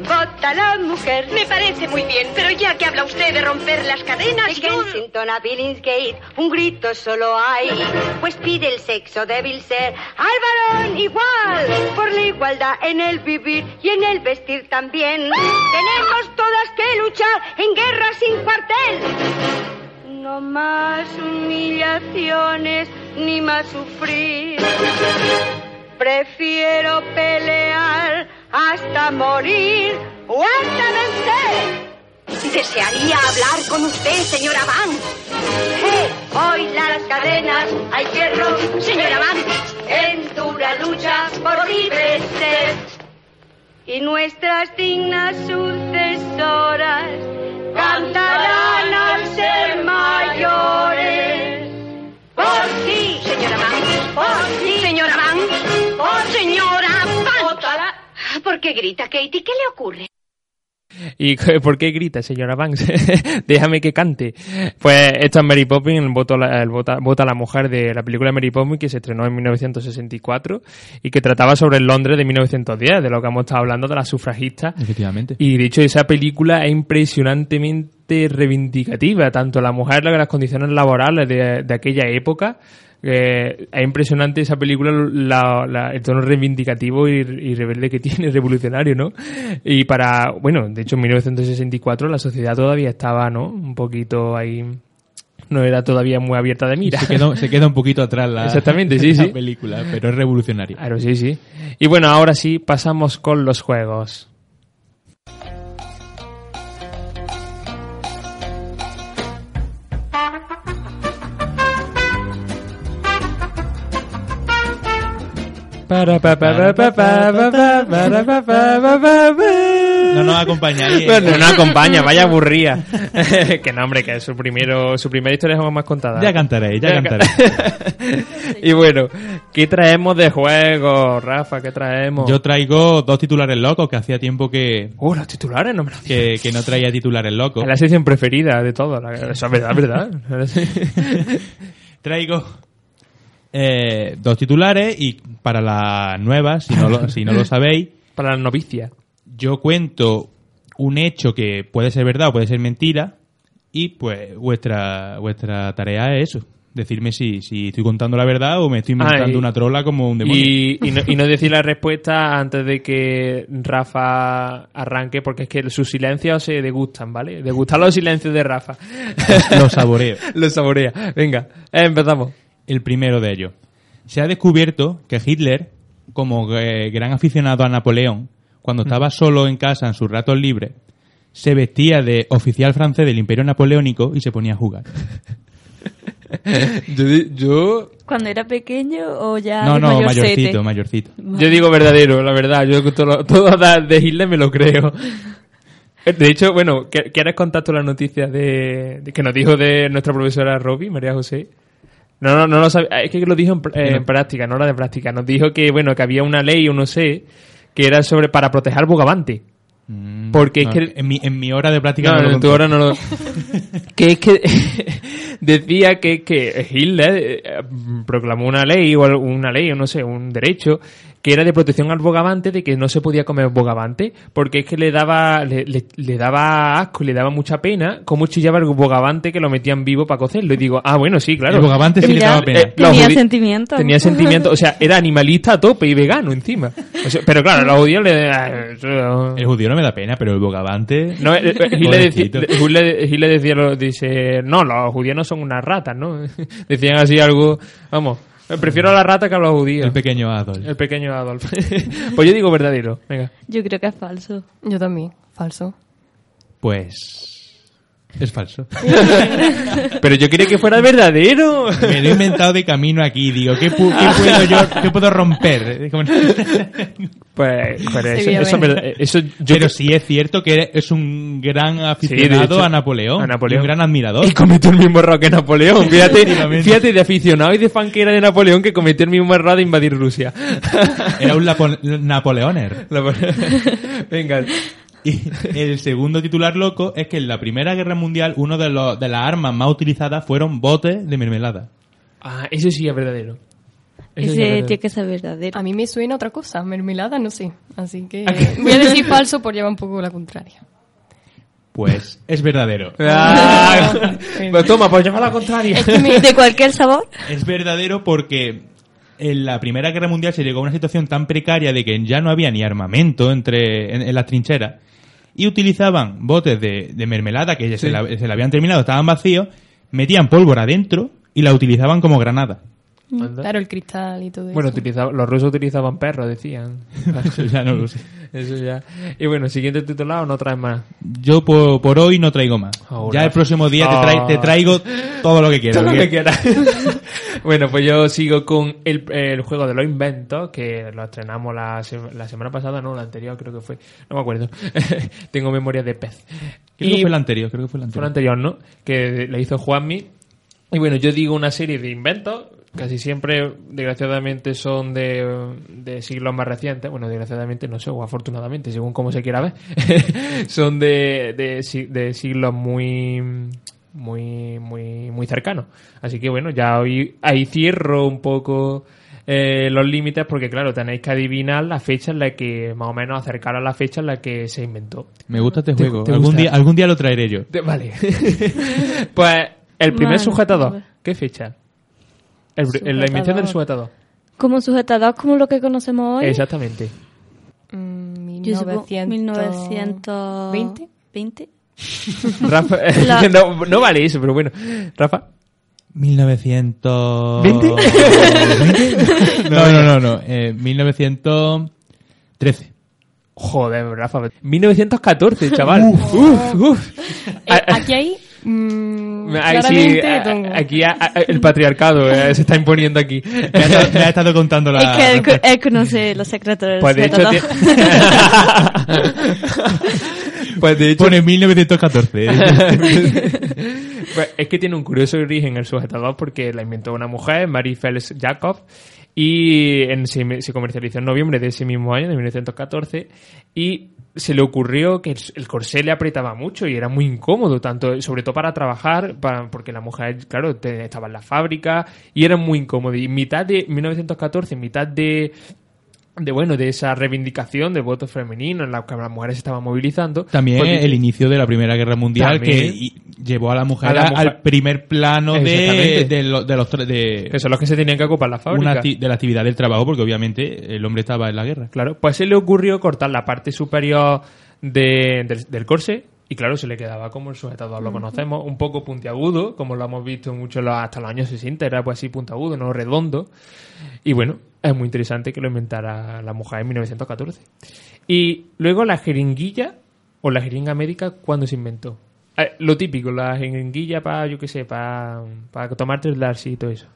vota la mujer.
Me parece muy bien, pero ya que habla usted de romper las cadenas,
En
yo...
Kensington a Billingsgate un grito solo hay, pues pide el sexo débil ser al varón igual, por la igualdad en el vivir y en el vestir también. Tenemos todas que luchar en guerra sin cuartel. No más humillaciones ni más sufrir. Prefiero pelear hasta morir o hasta vencer.
Desearía hablar con usted, señora Van.
¡Eh! Hoy las cadenas hay romper.
Señora Van.
En dura lucha por ser. Y nuestras dignas sucesoras cantarán al ser mayores. Por ti,
Señora Van.
por ti,
Señora Van.
por
Señora. ¿Por qué grita, Katie? ¿Qué le ocurre?
¿Y por qué grita, señora Banks? Déjame que cante. Pues esto es Mary Poppins, el voto, a la- el vota, vota a la mujer de la película Mary Poppins que se estrenó en 1964 y que trataba sobre el Londres de 1910, de lo que hemos estado hablando de las sufragistas.
Efectivamente.
Y de hecho esa película es impresionantemente reivindicativa, tanto la mujer como las condiciones laborales de, de aquella época, Eh, es impresionante esa película, la- la- el tono reivindicativo y, y rebelde que tiene, revolucionario, ¿no? Y para, bueno, de hecho en 1964 la sociedad todavía estaba, ¿no? Un poquito ahí, no era todavía muy abierta de mira.
Se queda, se queda un poquito atrás la,
Exactamente, sí,
la
sí.
película, pero es revolucionaria.
Claro, sí, sí. Y bueno, ahora sí, pasamos con los juegos.
No nos acompaña.
¿eh? No nos acompaña, vaya aburría. que no, hombre, que su, primero, su primera historia es más contada.
Ya cantaré, ya cantaré.
y bueno, ¿qué traemos de juego, Rafa? ¿Qué traemos?
Yo traigo dos titulares locos que hacía tiempo que...
¡Oh, los titulares! No me los
que, que no traía titulares locos.
Es la sección preferida de todo. La... Eso es verdad, verdad.
traigo eh, dos titulares y para las nuevas, si no lo, si no lo sabéis,
Para la novicia.
yo cuento un hecho que puede ser verdad o puede ser mentira y pues vuestra vuestra tarea es eso. Decirme si, si estoy contando la verdad o me estoy inventando
Ah, y-
una trola como un demonio.
Y, y, no, y no decir la respuesta antes de que Rafa arranque, porque es que sus silencios se degustan, ¿vale? Degustan los silencios de Rafa.
Los saboreo.
los saborea. Venga, eh, empezamos.
El primero de ellos. Se ha descubierto que Hitler, como eh, gran aficionado a Napoleón, cuando estaba solo en casa en sus ratos libres, se vestía de oficial francés del Imperio Napoleónico y se ponía a jugar.
Yo,
¿Cuando era pequeño o ya
No, no,
mayorcete?
mayorcito, mayorcito.
yo digo verdadero, la verdad. Yo todo, todo de Hitler me lo creo. De hecho, bueno, ¿qué- ¿quieres contar tú la noticia de, de que nos dijo de nuestra profesora Roby, María José? No, no, no lo sabía. Es que lo dijo en, eh, en práctica, no era de práctica. Nos dijo que, bueno, que había una ley o no sé, que era sobre para proteger al bogavante.
Mm,
Porque es que-
En mi, en mi hora de práctica
No,
no, lo
en tu hora no lo... que es que decía que, que Hitler eh, proclamó una ley o una ley o no sé, un derecho que era de protección al bogavante de que no se podía comer bogavante porque es que le daba le, le- le daba asco y le daba mucha pena cómo chillaba el bogavante que lo metían vivo para cocerlo y digo, ah bueno, sí, claro.
El bogavante sí le daba pena.
Eh,
Tenía
judí-
sentimiento.
Tenía sentimiento, o sea, era animalista a tope y vegano encima. O sea, pero claro, los judíos le... eso-
El judío no me da pena, pero el bogavante...
no, eh, eh, Hitler, decía, dice, no, los judíos no son unas ratas, ¿no? Decían así algo, vamos, eh, prefiero a la rata que a los judíos.
El pequeño Adolf.
El pequeño Adolf. pues yo digo verdadero, venga.
Yo creo que es falso.
Yo también, falso.
Pues... Es falso.
Pero yo quería que fuera verdadero.
Me lo he inventado de camino aquí. Digo, ¿qué, pu- qué puedo yo qué puedo romper?
Pues, pero eso,
Sevillamente.
eso, es verdad- eso yo
Pero sí es cierto que es un gran aficionado
hecho,
a Napoleón.
a Napoleón.
y un gran admirador.
Y cometió el mismo error que Napoleón. Fíjate, fíjate de aficionado y de fan que era de Napoleón que cometió el mismo error de invadir Rusia.
Era un Napoleoner.
Venga.
Y el segundo titular loco es que en la Primera Guerra Mundial uno de, los, de las armas más utilizadas fueron botes de mermelada.
Ah, eso sí es verdadero. Eso
Ese
verdadero.
tiene que ser verdadero.
A mí me suena otra cosa, mermelada, no sé. Así que voy a decir falso por llevar un poco la contraria.
Pues es verdadero.
Ah, pues toma, pues llama a la contraria.
Es que me- de cualquier sabor.
Es verdadero porque en la Primera Guerra Mundial se llegó a una situación tan precaria de que ya no había ni armamento entre en, en las trincheras y utilizaban botes de, de mermelada que se, la, se la habían terminado, estaban vacíos, metían pólvora dentro y la utilizaban como granada.
Anda.
Claro, el cristal y todo
Bueno,
eso.
utilizaba- los rusos utilizaban perros, decían.
Ya no lo sé.
Eso ya. Y bueno, siguiente titulado, no traes más.
Yo por, por hoy no traigo más.
Ahora.
Ya el próximo día te, trai- te traigo todo lo que quieras.
Todo lo que quieras. bueno, pues yo sigo con el, el juego de los inventos, que lo estrenamos la, se- la semana pasada, no, la anterior creo que fue. No me acuerdo. Tengo memoria de pez.
Creo que fue el anterior, creo que fue el
Fue el
anterior.
anterior, ¿no? Que le hizo Juanmi. Y bueno, yo digo una serie de inventos, casi siempre, desgraciadamente, son de, de siglos más recientes. Bueno, desgraciadamente, no sé, o afortunadamente, según como se quiera ver. son de, de, de siglos muy muy muy muy cercanos. Así que bueno, ya hoy ahí cierro un poco eh, los límites porque claro, tenéis que adivinar la fecha en la que más o menos acercar a la fecha en la que se inventó.
Me gusta este
¿Te-
juego.
te
algún,
gusta?
día, algún día lo traeré yo.
Vale. pues el primer
Vale,
sujetador. ¿Qué fecha? El- el- la invención del sujetador.
Como sujetador, como lo que conocemos hoy.
Exactamente.
Mm,
Yo supongo
1900...
1920. 20.
Rafa,
La-
no, no vale eso, pero bueno. Rafa.
1900...
¿Veinte?
¿20? No, no, no, no. Eh, 1913.
Joder, Rafa. 1914, chaval.
Uf.
Uf, uf.
Eh, aquí hay... mm,
Ahí sí, a- aquí a- a- el patriarcado eh, se está imponiendo aquí.
Me ha, estado- me ha estado contando la...
es que él, él conoce los secretos del
Pues de hecho, pues de hecho
Pone 1914.
Pues es que tiene un curioso origen el sujetador porque la inventó una mujer, Marie Fels Jacob, y en- se, comercializó en noviembre de ese mismo año, de 1914, y se le ocurrió que el, corsé le apretaba mucho y era muy incómodo, tanto sobre todo para trabajar, porque la mujer, claro, te- estaba en la fábrica y era muy incómodo. Y mitad de 1914, en mitad de de bueno de esa reivindicación del voto femenino en la que las mujeres se estaban movilizando
También
pues,
el inicio de la Primera Guerra Mundial
También.
que llevó a la mujer,
A la
a-
mujer.
al primer plano de, de, lo- de los de,
que son los que se tenían que ocupar la fábrica
de la actividad del trabajo porque obviamente el hombre estaba en la guerra.
Claro, pues se le ocurrió cortar la parte superior de- del, del corsé y claro, se le quedaba como el sujetador lo conocemos, un poco puntiagudo, como lo hemos visto mucho hasta los años 60, era pues así puntiagudo, no redondo. Y bueno, es muy interesante que lo inventara la mujer en 1914. Y luego la jeringuilla o la jeringa médica, ¿cuándo se inventó? Eh, lo típico, la jeringuilla para, yo qué sé, para, para tomarte el Darcy y todo eso.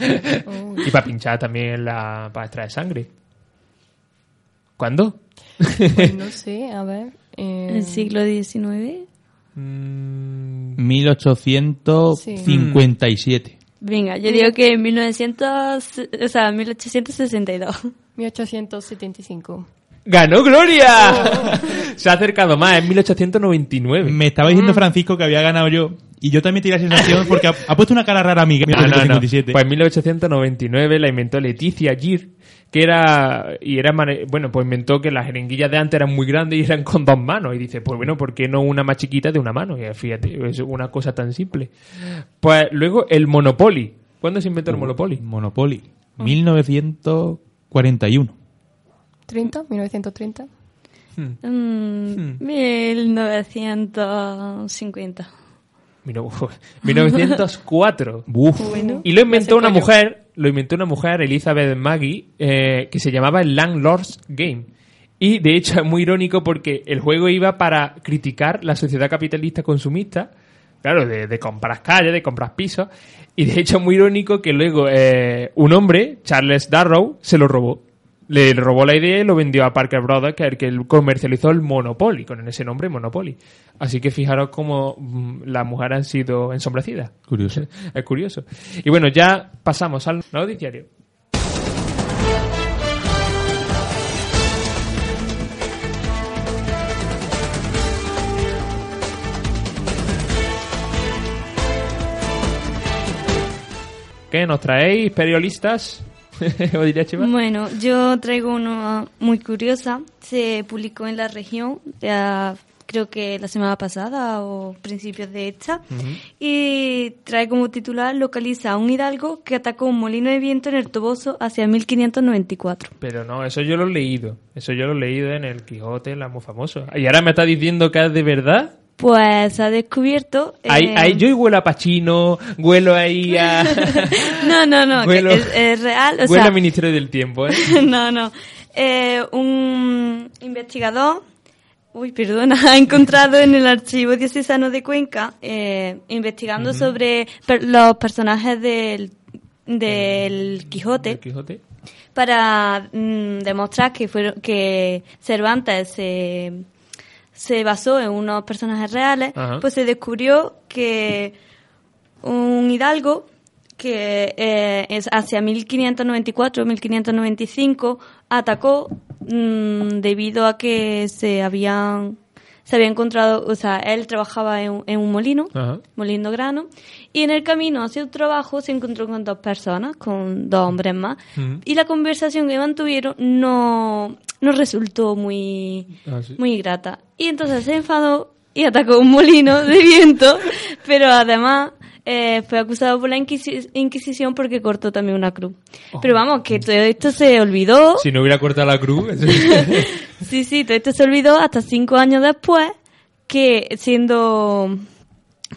y para pinchar también la, para extraer sangre. ¿Cuándo?
Pues no sé, a ver. Eh,
El siglo XIX.
Mm,
1857.
Venga, yo digo que en 1900, o sea, 1862.
1875.
¡Ganó Gloria! Se ha acercado más, en 1899.
Me estaba diciendo Francisco que había ganado yo y yo también tenía la sensación porque ha, ha puesto una cara rara a mí.
No, no, no.
1957.
Pues en 1899 la inventó Leticia Gir, que era, y era, mane- bueno, pues inventó que las jeringuillas de antes eran muy grandes y eran con dos manos. Y dice, pues bueno, ¿por qué no una más chiquita de una mano? Y fíjate, es una cosa tan simple. Pues luego el Monopoly. ¿Cuándo se inventó el Monopoly?
Monopoly. 1941.
30, 1930.
Mm, 1950.
Mira, uf, 1904.
Uf.
Y lo inventó una mujer, lo inventó una mujer, Elizabeth Maggie, eh, que se llamaba el Landlord's Game. Y de hecho es muy irónico porque el juego iba para criticar la sociedad capitalista consumista, claro, de, de comprar calles, de comprar pisos. Y de hecho es muy irónico que luego eh, un hombre, Charles Darrow, se lo robó. Le robó la idea y lo vendió a Parker Brothers, que es el que comercializó el Monopoly, con ese nombre Monopoly. Así que fijaros cómo mm, las mujeres han sido ensombrecidas.
Curioso.
Es curioso. Y bueno, ya pasamos al noticiario. ¿Qué nos traéis, periodistas? ¿O diría Chema?
Bueno, yo traigo una muy curiosa. Se publicó en la región, ya creo que la semana pasada o principios de esta. Y trae como titular, localiza a un hidalgo que atacó un molino de viento en el Toboso hacia 1594.
Pero no, eso yo lo he leído. Eso yo lo he leído en el Quijote, la muy famoso. Y ahora me está diciendo que es de verdad.
Pues ha descubierto...
Ahí,
eh,
ahí yo huelo a Pachino, huelo ahí a...
No, no, no,
Huelo-
es, es real. O
huelo
sea,
a Ministerio del Tiempo, ¿eh?
no, no. Eh, un investigador, uy, perdona, ha encontrado en el archivo diocesano de Cuenca, eh, investigando sobre per- los personajes del, del Quijote,
El Quijote.
para mm, demostrar que fueron que Cervantes se, se basó en unos personajes reales,
Ajá.
pues se descubrió que un hidalgo que eh, es hacia 1594-1595 atacó mm, debido a que se habían se había encontrado, o sea, él trabajaba en, un- en un molino,
Ajá.
moliendo grano, y en el camino hacia su trabajo se encontró con dos personas, con dos hombres más, y la conversación que mantuvieron no, no resultó muy,
Ah, sí.
muy grata. Y entonces se enfadó y atacó un molino de viento, pero además eh, fue acusado por la Inquisi- Inquisición porque cortó también una cruz.
Oh.
Pero vamos, que todo esto se olvidó.
Si no hubiera cortado la cruz.
Sí, sí, todo esto se olvidó hasta cinco años después que siendo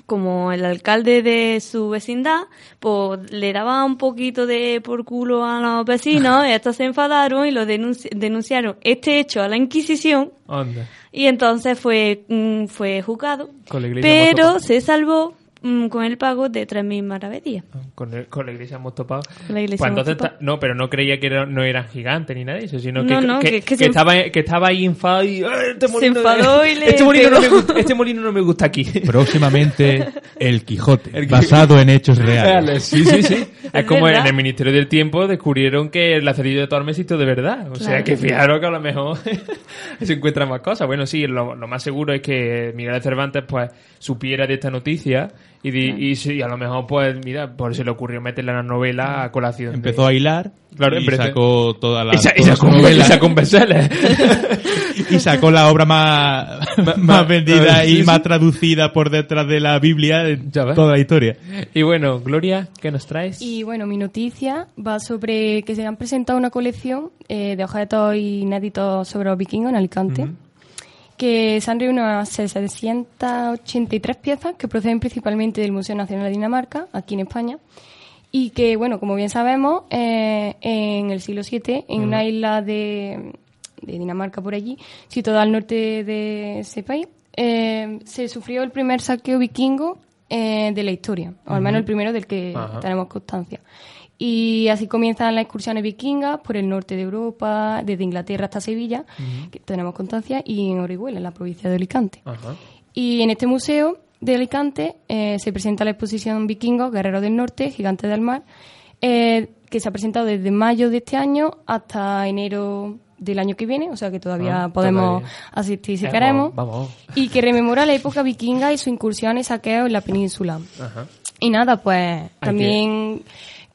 como el alcalde de su vecindad, pues le daba un poquito de por culo a los vecinos, y estos se enfadaron y lo denunci- denunciaron este hecho a la Inquisición
Onda.
y entonces fue, mm, fue juzgado, pero se salvó con el pago de 3.000 maravedías.
Con, el- con la iglesia hemos topado.
Con la iglesia
Pues
hemos
entonces
topado.
no, pero no creía que era- no eran gigantes ni nada de eso, sino
No,
que,
no,
que,
que- que
que
se-
estaba, que estaba ahí enfadado y "Ah, este
Se
molino,
enfadó y le
este molino, no me
pegó".
gusta, este molino no me gusta aquí.
Próximamente, El Quijote,
El Quijote.
basado en hechos reales.
Sí, sí, sí. es
Es
como
verdad.
en el Ministerio del Tiempo descubrieron que el lazarillo de Tormes existió de verdad. O sea
Claro.
que fijaros que a lo mejor se encuentran más cosas. Bueno, sí, lo, lo más seguro es que Miguel de Cervantes pues supiera de esta noticia y, di- y, sí, a lo mejor pues mira, por eso le ocurrió meterla en la novela a colación. de-
Empezó a hilar
Claro,
y
empezó-
sacó toda la
y, sa- y sacó, y
novela
sacó
y sacó la obra más, más vendida
sí,
y
sí.
más traducida por detrás de la Biblia toda la historia.
y bueno, Gloria, ¿qué nos traes?
Y bueno, mi noticia va sobre que se han presentado una colección eh, de objetos inéditos sobre los vikingos en Alicante, que se han reunido unas 683 piezas que proceden principalmente del Museo Nacional de Dinamarca, aquí en España, y que, bueno, como bien sabemos, eh, en el siglo VII, en una isla de, de Dinamarca por allí, situada al norte de ese país, eh, se sufrió el primer saqueo vikingo eh, de la historia, o al menos el primero del que tenemos constancia. Y así comienzan las excursiones vikingas por el norte de Europa, desde Inglaterra hasta Sevilla, que tenemos constancia, y en Orihuela, en la provincia de Alicante.
Ajá.
Y en este museo de Alicante eh, se presenta la exposición Vikingos, Guerreros del Norte, Gigantes del Mar, eh, que se ha presentado desde mayo de este año hasta enero del año que viene, o sea que todavía
Ah,
podemos
todavía.
asistir si
Eh,
queremos.
Vamos.
Y que rememora la época vikinga y su incursión y saqueo en la península.
Ajá.
Y nada, pues también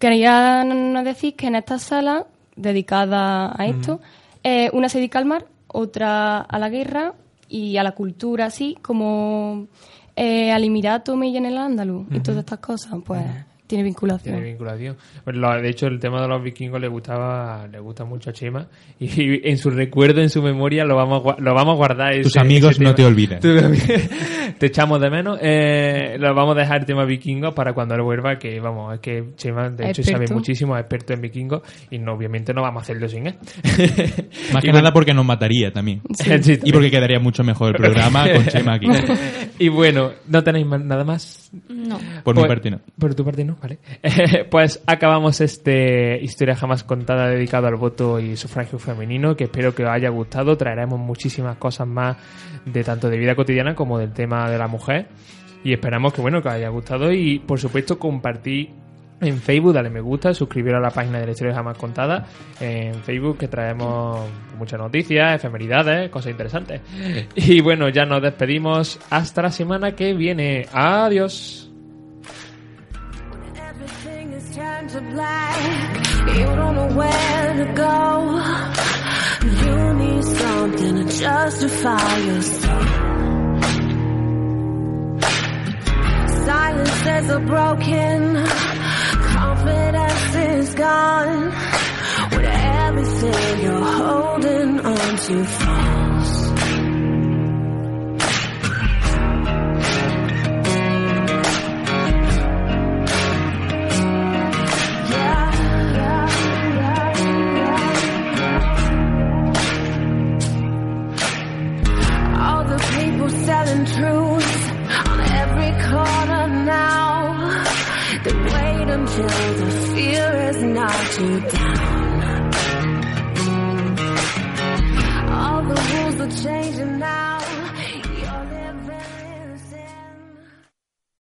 quería decir que en esta sala dedicada a esto, eh, una se dedica al mar, otra a la guerra y a la cultura, así como eh, al Emirato Millán el Andaluz y todas estas cosas, pues tiene vinculación.
Tiene vinculación. Pues lo- de hecho, el tema de los vikingos le gustaba, le gusta mucho a Chema y, en su recuerdo, en su memoria, lo vamos a, lo vamos a guardar.
Tus amigos no
tema.
te olvidan.
Tú- te echamos de menos. Eh, lo vamos a dejar el tema vikingos para cuando él vuelva, que vamos, es que Chema, de hecho, sabe
Experto.
muchísimo, es experto en vikingos y no, obviamente no vamos a hacerlo sin él.
Más
Y
que
bueno,
nada porque nos mataría también.
Sí.
Y porque quedaría mucho mejor el programa con Chema aquí.
y bueno, ¿no tenéis más- nada más?
No.
Por mi
Pues-
parte no.
Por tu parte no, vale. pues acabamos este Historia Jamás Contada dedicado al voto y sufragio femenino, que espero que os haya gustado. Traeremos muchísimas cosas más de tanto de vida cotidiana como del tema de la mujer. Y esperamos que bueno, que os haya gustado y por supuesto compartir en Facebook, dale me gusta, suscribiros a la página de la historia jamás contada en Facebook que traemos muchas noticias, efemeridades, cosas interesantes. Y bueno, ya nos despedimos hasta la semana que viene. Adiós.
To black. You don't know where to go. You need something to justify yourself. Silences are broken. Confidence is gone. When everything you're holding on to falls. telling truth on every corner now. They wait until the fear is knocked you down. All the rules are changing now.